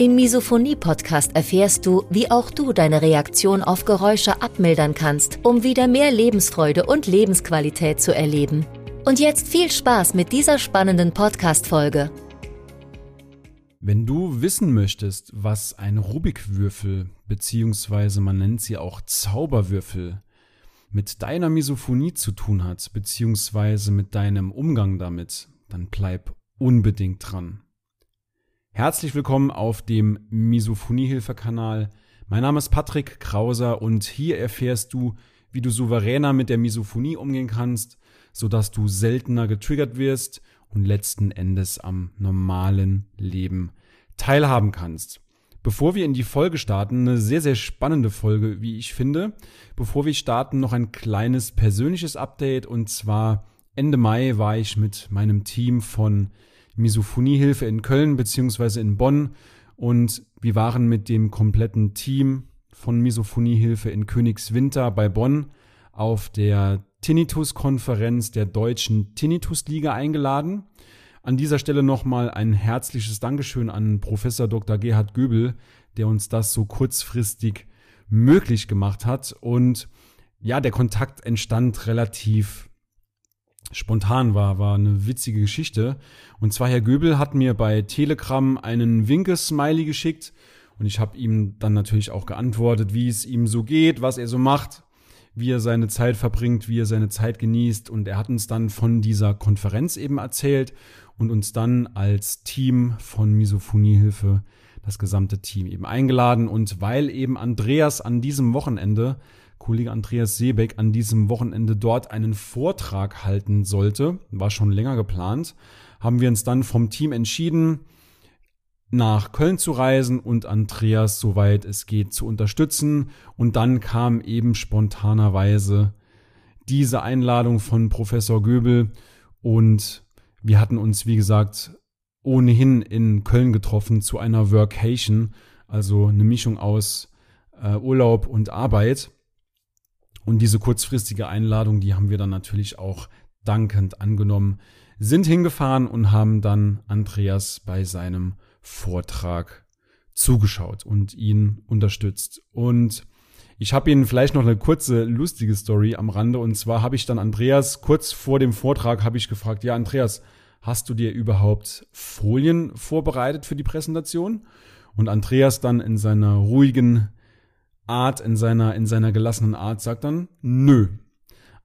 Im Misophonie-Podcast erfährst du, wie auch du deine Reaktion auf Geräusche abmildern kannst, um wieder mehr Lebensfreude und Lebensqualität zu erleben. Und jetzt viel Spaß mit dieser spannenden Podcast-Folge. Wenn du wissen möchtest, was ein Rubikwürfel bzw. man nennt sie auch Zauberwürfel mit deiner Misophonie zu tun hat bzw. mit deinem Umgang damit, dann bleib unbedingt dran. Herzlich willkommen auf dem Misophoniehilfe-Kanal. Mein Name ist Patrick Krauser und hier erfährst du, wie du souveräner mit der Misophonie umgehen kannst, sodass du seltener getriggert wirst und letzten Endes am normalen Leben teilhaben kannst. Bevor wir in die Folge starten, eine sehr, sehr spannende Folge, wie ich finde. Bevor wir starten, noch ein kleines persönliches Update und zwar Ende Mai war ich mit meinem Team von Misophoniehilfe in Köln beziehungsweise in Bonn und wir waren mit dem kompletten Team von Misophoniehilfe in Königswinter bei Bonn auf der Tinnitus-Konferenz der Deutschen Tinnitus-Liga eingeladen. An dieser Stelle nochmal ein herzliches Dankeschön an Professor Dr. Gerhard Göbel, der uns das so kurzfristig möglich gemacht hat. Und ja, der Kontakt entstand relativ spontan war, war eine witzige Geschichte. Und zwar Herr Göbel hat mir bei Telegram einen Winke-Smiley geschickt und ich habe ihm dann natürlich auch geantwortet, wie es ihm so geht, was er so macht, wie er seine Zeit verbringt, wie er seine Zeit genießt. Und er hat uns dann von dieser Konferenz eben erzählt und uns dann als Team von Misophoniehilfe das gesamte Team eben eingeladen. Und weil eben Andreas an diesem Wochenende Kollege Andreas Seebeck an diesem Wochenende dort einen Vortrag halten sollte, war schon länger geplant, haben wir uns dann vom Team entschieden, nach Köln zu reisen und Andreas, soweit es geht, zu unterstützen. Und dann kam eben spontanerweise diese Einladung von Professor Göbel und wir hatten uns, wie gesagt, ohnehin in Köln getroffen zu einer Workation, also eine Mischung aus äh, Urlaub und Arbeit. Und diese kurzfristige Einladung, die haben wir dann natürlich auch dankend angenommen, sind hingefahren und haben dann Andreas bei seinem Vortrag zugeschaut und ihn unterstützt. Und ich habe Ihnen vielleicht noch eine kurze lustige Story am Rande. Und zwar habe ich dann Andreas kurz vor dem Vortrag habe ich gefragt, ja Andreas, hast du dir überhaupt Folien vorbereitet für die Präsentation? Und Andreas dann in seiner ruhigen Art, in seiner, in seiner gelassenen Art sagt dann, nö.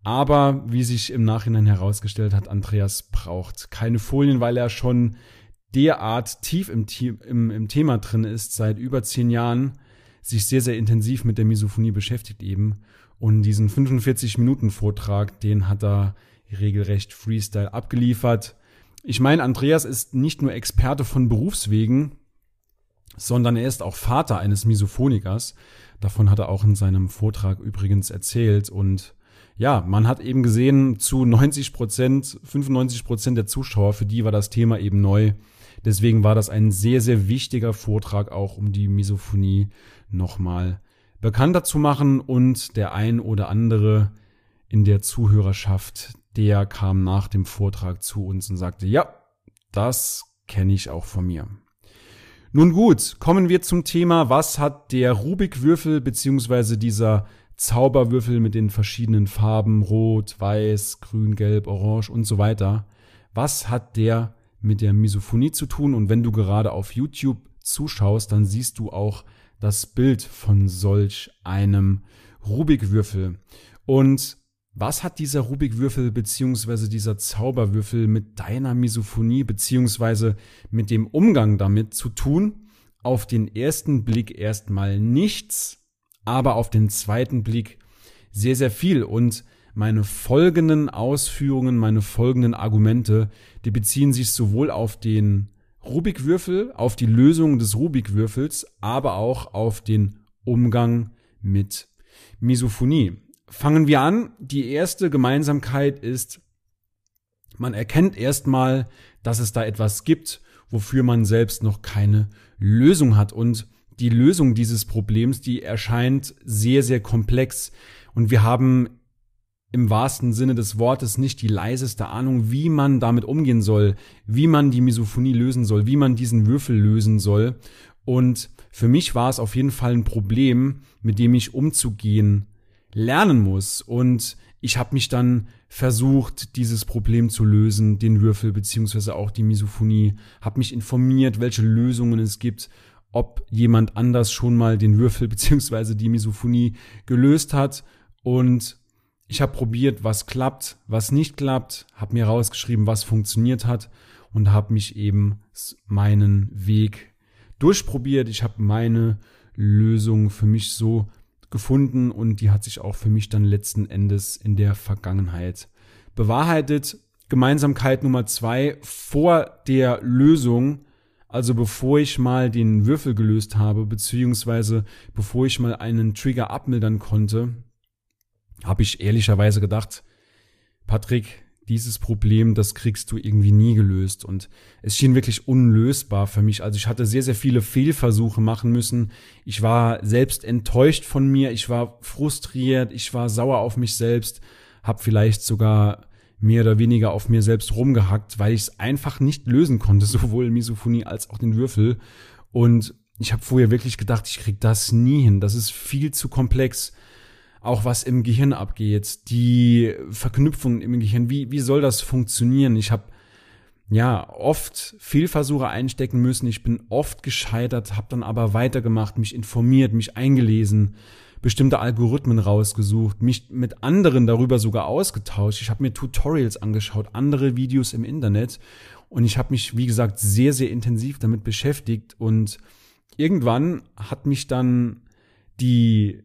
Aber wie sich im Nachhinein herausgestellt hat, Andreas braucht keine Folien, weil er schon derart tief im, im, im Thema drin ist, seit über zehn Jahren, sich sehr, sehr intensiv mit der Misophonie beschäftigt eben. Und diesen 45-Minuten-Vortrag, den hat er regelrecht Freestyle abgeliefert. Ich meine, Andreas ist nicht nur Experte von Berufswegen, sondern er ist auch Vater eines Misophonikers. Davon hat er auch in seinem Vortrag übrigens erzählt. Und ja, man hat eben gesehen, zu 90 Prozent, 95 Prozent der Zuschauer, für die war das Thema eben neu. Deswegen war das ein sehr, sehr wichtiger Vortrag auch, um die Misophonie nochmal bekannter zu machen. Und der ein oder andere in der Zuhörerschaft, der kam nach dem Vortrag zu uns und sagte, ja, das kenne ich auch von mir. Nun gut, kommen wir zum Thema, was hat der Rubik-Würfel beziehungsweise dieser Zauberwürfel mit den verschiedenen Farben Rot, Weiß, Grün, Gelb, Orange und so weiter. Was hat der mit der Misophonie zu tun? Und wenn du gerade auf YouTube zuschaust, dann siehst du auch das Bild von solch einem Rubik-Würfel. Und was hat dieser Rubikwürfel beziehungsweise dieser Zauberwürfel mit deiner Misophonie beziehungsweise mit dem Umgang damit zu tun? Auf den ersten Blick erstmal nichts, aber auf den zweiten Blick sehr, sehr viel. Und meine folgenden Ausführungen, meine folgenden Argumente, die beziehen sich sowohl auf den Rubikwürfel, auf die Lösung des Rubikwürfels, aber auch auf den Umgang mit Misophonie. Fangen wir an. Die erste Gemeinsamkeit ist, man erkennt erstmal, dass es da etwas gibt, wofür man selbst noch keine Lösung hat. Und die Lösung dieses Problems, die erscheint sehr, sehr komplex. Und wir haben im wahrsten Sinne des Wortes nicht die leiseste Ahnung, wie man damit umgehen soll, wie man die Misophonie lösen soll, wie man diesen Würfel lösen soll. Und für mich war es auf jeden Fall ein Problem, mit dem ich umzugehen lernen muss. Und ich habe mich dann versucht, dieses Problem zu lösen, den Würfel beziehungsweise auch die Misophonie, habe mich informiert, welche Lösungen es gibt, ob jemand anders schon mal den Würfel beziehungsweise die Misophonie gelöst hat und ich habe probiert, was klappt, was nicht klappt, habe mir rausgeschrieben, was funktioniert hat und habe mich eben meinen Weg durchprobiert. Ich habe meine Lösung für mich so gefunden und die hat sich auch für mich dann letzten Endes in der Vergangenheit bewahrheitet. Gemeinsamkeit Nummer zwei, vor der Lösung, also bevor ich mal den Würfel gelöst habe, beziehungsweise bevor ich mal einen Trigger abmildern konnte, habe ich ehrlicherweise gedacht, Patrick, dieses Problem, das kriegst du irgendwie nie gelöst. Und es schien wirklich unlösbar für mich. Also ich hatte sehr, sehr viele Fehlversuche machen müssen. Ich war selbst enttäuscht von mir. Ich war frustriert. Ich war sauer auf mich selbst. Hab vielleicht sogar mehr oder weniger auf mir selbst rumgehackt, weil ich es einfach nicht lösen konnte, sowohl Misophonie als auch den Würfel. Und ich habe vorher wirklich gedacht, ich krieg das nie hin. Das ist viel zu komplex auch was im Gehirn abgeht, die Verknüpfungen im Gehirn, wie, wie soll das funktionieren? Ich habe ja oft Fehlversuche einstecken müssen, ich bin oft gescheitert, habe dann aber weitergemacht, mich informiert, mich eingelesen, bestimmte Algorithmen rausgesucht, mich mit anderen darüber sogar ausgetauscht. Ich habe mir Tutorials angeschaut, andere Videos im Internet und ich habe mich, wie gesagt, sehr, sehr intensiv damit beschäftigt und irgendwann hat mich dann die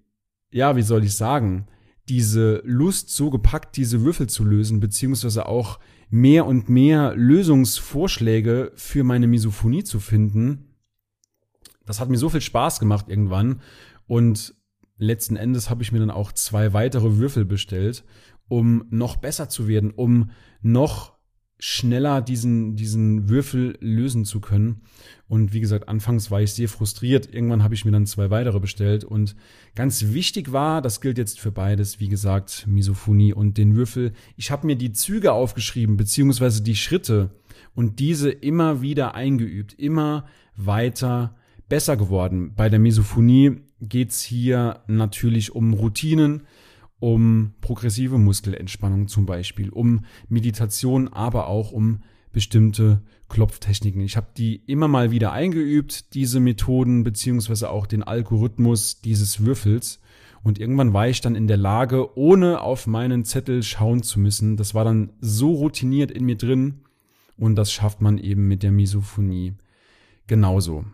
ja, wie soll ich sagen, diese Lust so gepackt, diese Würfel zu lösen, beziehungsweise auch mehr und mehr Lösungsvorschläge für meine Misophonie zu finden. Das hat mir so viel Spaß gemacht irgendwann. Und letzten Endes habe ich mir dann auch zwei weitere Würfel bestellt, um noch besser zu werden, um noch schneller diesen, diesen Würfel lösen zu können. Und wie gesagt, anfangs war ich sehr frustriert. Irgendwann habe ich mir dann zwei weitere bestellt. Und ganz wichtig war, das gilt jetzt für beides, wie gesagt, Misophonie und den Würfel. Ich habe mir die Züge aufgeschrieben, beziehungsweise die Schritte und diese immer wieder eingeübt, immer weiter besser geworden. Bei der Misophonie geht's hier natürlich um Routinen um progressive Muskelentspannung zum Beispiel, um Meditation, aber auch um bestimmte Klopftechniken. Ich habe die immer mal wieder eingeübt, diese Methoden beziehungsweise auch den Algorithmus dieses Würfels. Und irgendwann war ich dann in der Lage, ohne auf meinen Zettel schauen zu müssen. Das war dann so routiniert in mir drin. Und das schafft man eben mit der Misophonie genauso.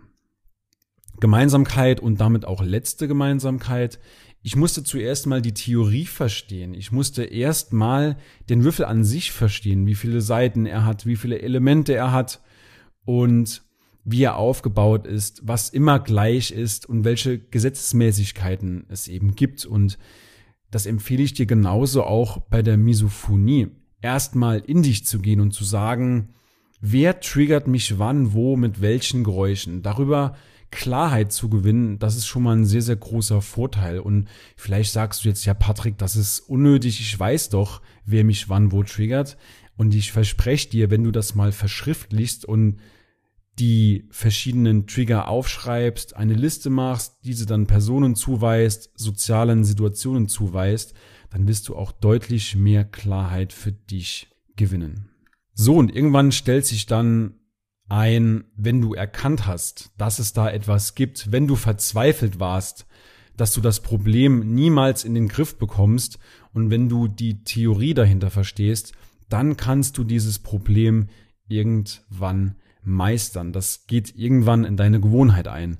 Gemeinsamkeit und damit auch letzte Gemeinsamkeit ich musste zuerst mal die Theorie verstehen. Ich musste erst mal den Würfel an sich verstehen, wie viele Seiten er hat, wie viele Elemente er hat und wie er aufgebaut ist, was immer gleich ist und welche Gesetzesmäßigkeiten es eben gibt. Und das empfehle ich dir genauso auch bei der Misophonie. Erstmal in dich zu gehen und zu sagen, wer triggert mich wann, wo, mit welchen Geräuschen. Darüber Klarheit zu gewinnen, das ist schon mal ein sehr, sehr großer Vorteil. Und vielleicht sagst du jetzt, ja, Patrick, das ist unnötig, ich weiß doch, wer mich wann wo triggert. Und ich verspreche dir, wenn du das mal verschriftlichst und die verschiedenen Trigger aufschreibst, eine Liste machst, diese dann Personen zuweist, sozialen Situationen zuweist, dann wirst du auch deutlich mehr Klarheit für dich gewinnen. So, und irgendwann stellt sich dann ein, wenn du erkannt hast, dass es da etwas gibt, wenn du verzweifelt warst, dass du das Problem niemals in den Griff bekommst und wenn du die Theorie dahinter verstehst, dann kannst du dieses Problem irgendwann meistern. Das geht irgendwann in deine Gewohnheit ein.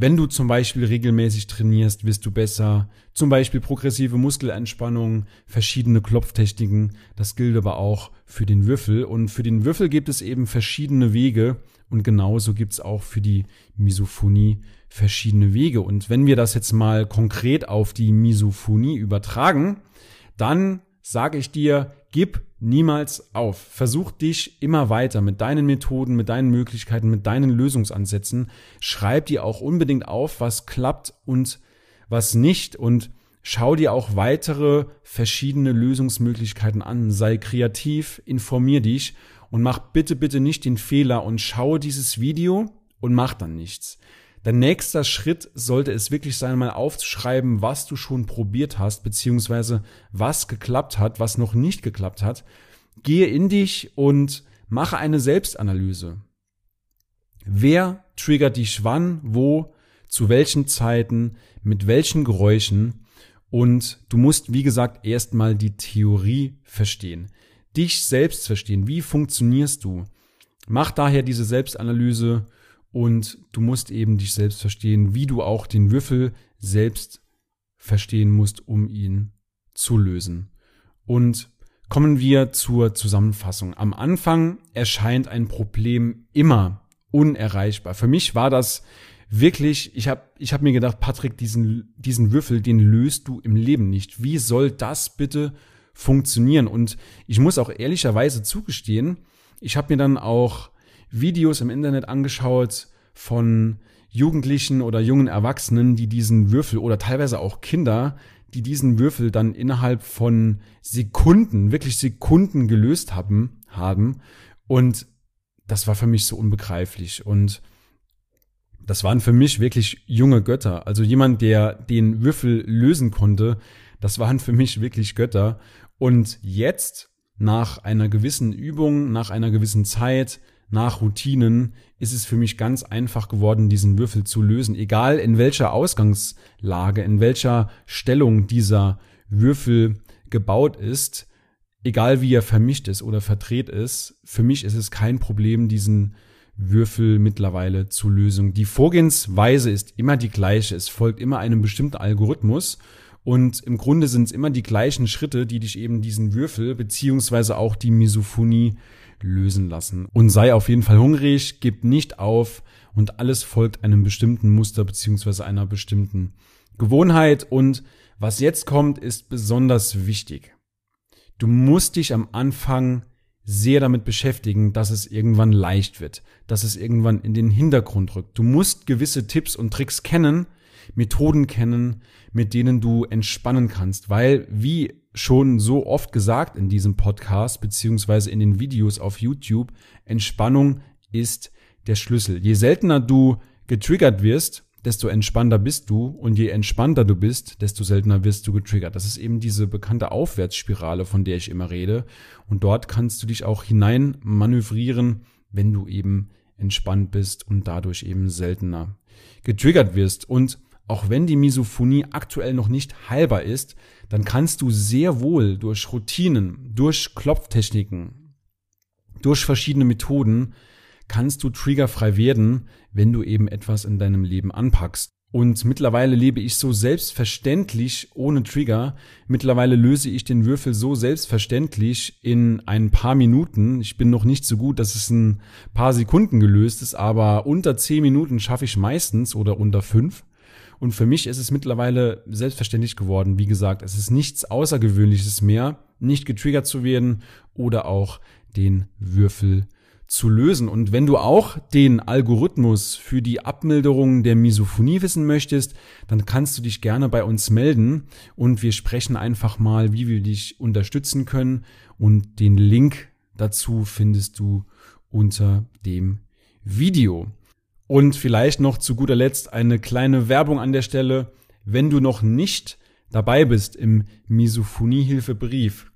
Wenn du zum Beispiel regelmäßig trainierst, wirst du besser. Zum Beispiel progressive Muskelentspannung, verschiedene Klopftechniken. Das gilt aber auch für den Würfel. Und für den Würfel gibt es eben verschiedene Wege, Und genauso gibt's auch für die Misophonie verschiedene Wege. Und wenn wir das jetzt mal konkret auf die Misophonie übertragen, dann sage ich dir, gib niemals auf. Versuch dich immer weiter mit deinen Methoden, mit deinen Möglichkeiten, mit deinen Lösungsansätzen. Schreib dir auch unbedingt auf, was klappt und was nicht und schau dir auch weitere verschiedene Lösungsmöglichkeiten an. Sei kreativ, informier dich und mach bitte, bitte nicht den Fehler und schaue dieses Video und mach dann nichts. Der nächste Schritt sollte es wirklich sein, mal aufzuschreiben, was du schon probiert hast, beziehungsweise was geklappt hat, was noch nicht geklappt hat. Gehe in dich und mache eine Selbstanalyse. Wer triggert dich wann, wo, zu welchen Zeiten, mit welchen Geräuschen und du musst, wie gesagt, erstmal die Theorie verstehen. Dich selbst verstehen. Wie funktionierst du? Mach daher diese Selbstanalyse und du musst eben dich selbst verstehen, wie du auch den Würfel selbst verstehen musst, um ihn zu lösen. Und kommen wir zur Zusammenfassung. Am Anfang erscheint ein Problem immer unerreichbar. Für mich war das wirklich, ich habe ich hab mir gedacht, Patrick, diesen, diesen Würfel, den löst du im Leben nicht. Wie soll das bitte funktionieren? Und ich muss auch ehrlicherweise zugestehen, ich habe mir dann auch Videos im Internet angeschaut von Jugendlichen oder jungen Erwachsenen, die diesen Würfel oder teilweise auch Kinder, die diesen Würfel dann innerhalb von Sekunden, wirklich Sekunden gelöst haben, haben. Und das war für mich so unbegreiflich. Und das waren für mich wirklich junge Götter. Also jemand, der den Würfel lösen konnte, das waren für mich wirklich Götter. Und jetzt, nach einer gewissen Übung, nach einer gewissen Zeit, nach Routinen ist es für mich ganz einfach geworden, diesen Würfel zu lösen. Egal in welcher Ausgangslage, in welcher Stellung dieser Würfel gebaut ist, egal wie er vermischt ist oder verdreht ist, für mich ist es kein Problem, diesen Würfel mittlerweile zu lösen. Die Vorgehensweise ist immer die gleiche. Es folgt immer einem bestimmten Algorithmus. Und im Grunde sind es immer die gleichen Schritte, die dich eben diesen Würfel beziehungsweise auch die Misophonie lösen lassen. Und sei auf jeden Fall hungrig, gib nicht auf und alles folgt einem bestimmten Muster beziehungsweise einer bestimmten Gewohnheit. Und was jetzt kommt, ist besonders wichtig. Du musst dich am Anfang sehr damit beschäftigen, dass es irgendwann leicht wird, dass es irgendwann in den Hintergrund rückt. Du musst gewisse Tipps und Tricks kennen, Methoden kennen, mit denen du entspannen kannst, weil wie schon so oft gesagt in diesem Podcast beziehungsweise in den Videos auf YouTube, Entspannung ist der Schlüssel. Je seltener du getriggert wirst, desto entspannter bist du und je entspannter du bist, desto seltener wirst du getriggert. Das ist eben diese bekannte Aufwärtsspirale, von der ich immer rede. Und dort kannst du dich auch hinein manövrieren, wenn du eben entspannt bist und dadurch eben seltener getriggert wirst. Und auch wenn die Misophonie aktuell noch nicht heilbar ist, dann kannst du sehr wohl durch Routinen, durch Klopftechniken, durch verschiedene Methoden, kannst du triggerfrei werden, wenn du eben etwas in deinem Leben anpackst. Und mittlerweile lebe ich so selbstverständlich ohne Trigger. Mittlerweile löse ich den Würfel so selbstverständlich in ein paar Minuten. Ich bin noch nicht so gut, dass es ein paar Sekunden gelöst ist, aber unter zehn Minuten schaffe ich meistens oder unter fünf. Und für mich ist es mittlerweile selbstverständlich geworden. Wie gesagt, es ist nichts Außergewöhnliches mehr, nicht getriggert zu werden oder auch den Würfel zu lösen. Und wenn du auch den Algorithmus für die Abmilderung der Misophonie wissen möchtest, dann kannst du dich gerne bei uns melden und wir sprechen einfach mal, wie wir dich unterstützen können. Und den Link dazu findest du unter dem Video. Und vielleicht noch zu guter Letzt eine kleine Werbung an der Stelle. Wenn du noch nicht dabei bist im Misophoniehilfebrief,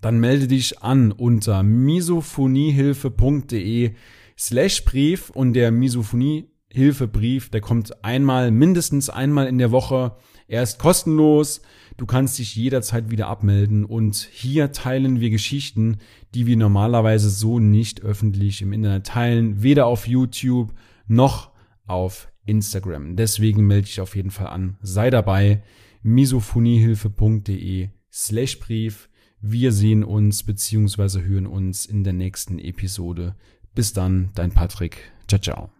dann melde dich an unter misophoniehilfe.de slash Brief und der Misophoniehilfebrief, der kommt einmal, mindestens einmal in der Woche. Er ist kostenlos. Du kannst dich jederzeit wieder abmelden und hier teilen wir Geschichten, die wir normalerweise so nicht öffentlich im Internet teilen, weder auf YouTube noch auf Instagram. Deswegen melde dich auf jeden Fall an. Sei dabei. misophoniehilfe.de slash Brief. Wir sehen uns bzw. hören uns in der nächsten Episode. Bis dann, dein Patrick. Ciao, ciao.